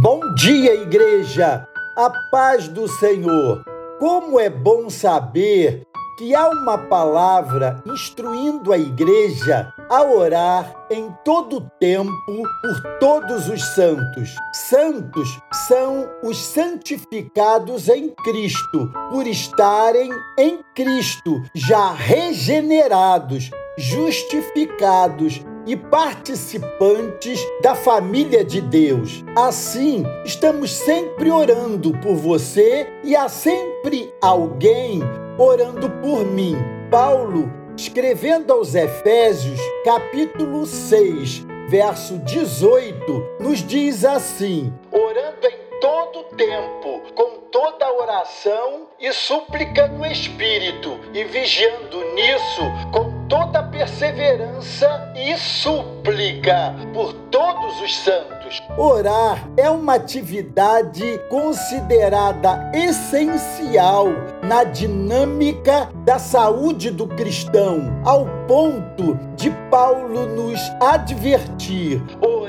Bom dia, igreja! A paz do Senhor! Como é bom saber que há uma palavra instruindo a igreja a orar em todo tempo por todos os santos. Santos são os santificados em Cristo, por estarem em Cristo, já regenerados, justificados e participantes da família de Deus. Assim, estamos sempre orando por você e há sempre alguém orando por mim. Paulo, escrevendo aos Efésios, capítulo 6, verso 18, nos diz assim: Orando em todo tempo, com toda oração e súplica no Espírito, e vigiando nisso com toda perseverança e súplica por todos os santos. Orar é uma atividade considerada essencial na dinâmica da saúde do cristão, ao ponto de Paulo nos advertir: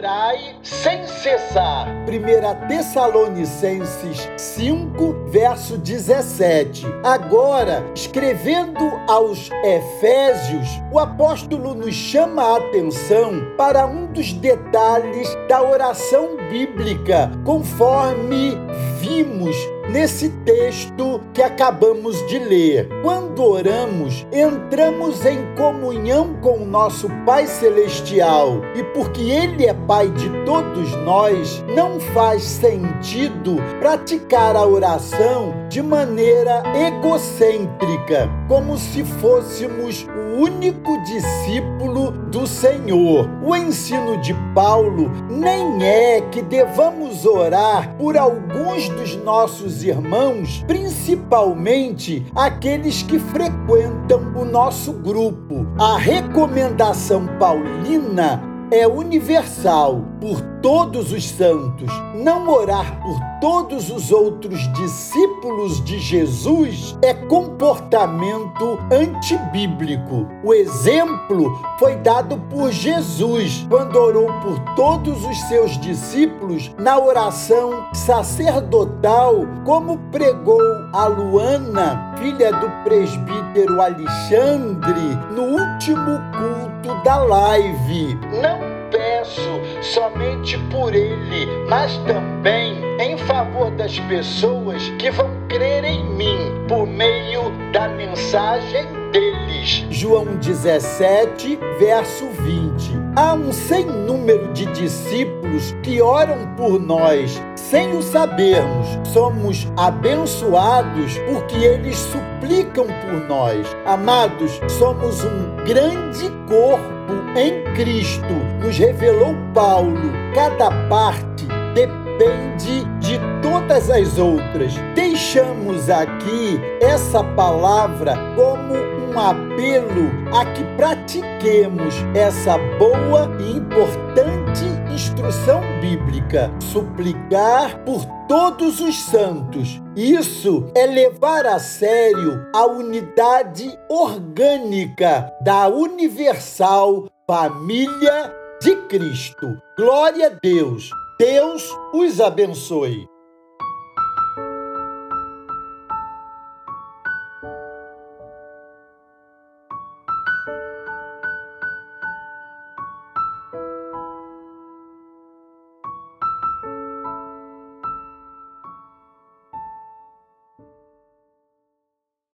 orai sem cessar. 1 Tessalonicenses 5, verso 17. Agora, escrevendo aos Efésios, o apóstolo nos chama a atenção para um dos detalhes da oração bíblica, conforme vimos nesse texto que acabamos de ler. Quando oramos, entramos em comunhão com o nosso Pai Celestial e porque Ele é Pai de todos nós, não faz sentido praticar a oração de maneira egocêntrica, como se fôssemos o único discípulo do Senhor. O ensino de Paulo nem é que devamos orar por alguns dos nossos irmãos, principalmente aqueles que frequentam o nosso grupo. A recomendação paulina é universal por todos os santos. Não orar por todos os outros discípulos de Jesus é comportamento antibíblico. O exemplo foi dado por Jesus quando orou por todos os seus discípulos na oração sacerdotal, como pregou a Luana, filha do presbítero Alexandre, no último culto da live. Não peço somente por ele, mas também em favor das pessoas que vão crer em mim por meio da mensagem deles. João 17, verso 20. Há um sem número de discípulos que oram por nós sem o sabermos. Somos abençoados porque eles suplicam por nós. Amados, somos um grande corpo em Cristo, nos revelou Paulo. Cada parte depende de todas as outras. Deixamos aqui essa palavra como um apelo a que pratiquemos essa boa e importante instrução bíblica, suplicar por todos os santos. Isso é levar a sério a unidade orgânica da universal família de Cristo. Glória a Deus. Deus os abençoe.